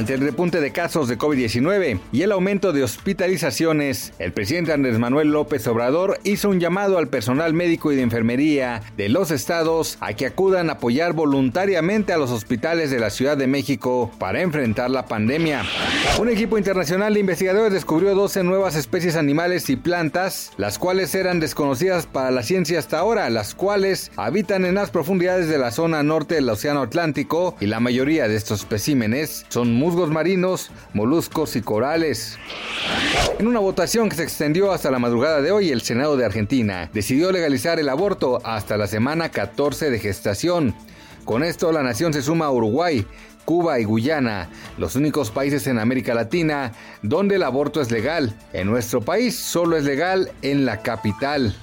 Ante el repunte de casos de COVID-19 y el aumento de hospitalizaciones, el presidente Andrés Manuel López Obrador hizo un llamado al personal médico y de enfermería de los estados a que acudan a apoyar voluntariamente a los hospitales de la Ciudad de México para enfrentar la pandemia. Un equipo internacional de investigadores descubrió 12 nuevas especies animales y plantas, las cuales eran desconocidas para la ciencia hasta ahora, las cuales habitan en las profundidades de la zona norte del Océano Atlántico y la mayoría de estos especímenes son muy marinos, moluscos y corales. En una votación que se extendió hasta la madrugada de hoy, el Senado de Argentina decidió legalizar el aborto hasta la semana 14 de gestación. Con esto la nación se suma a Uruguay, Cuba y Guyana, los únicos países en América Latina donde el aborto es legal. En nuestro país solo es legal en la capital.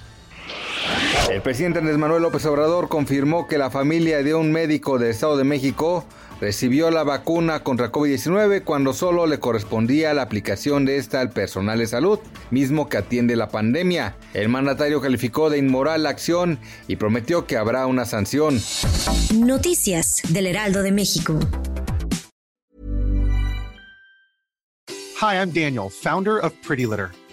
El presidente Andrés Manuel López Obrador confirmó que la familia de un médico del Estado de México recibió la vacuna contra COVID-19 cuando solo le correspondía la aplicación de esta al personal de salud, mismo que atiende la pandemia. El mandatario calificó de inmoral la acción y prometió que habrá una sanción. Noticias del Heraldo de México. Hi, I'm Daniel, founder of Pretty Litter.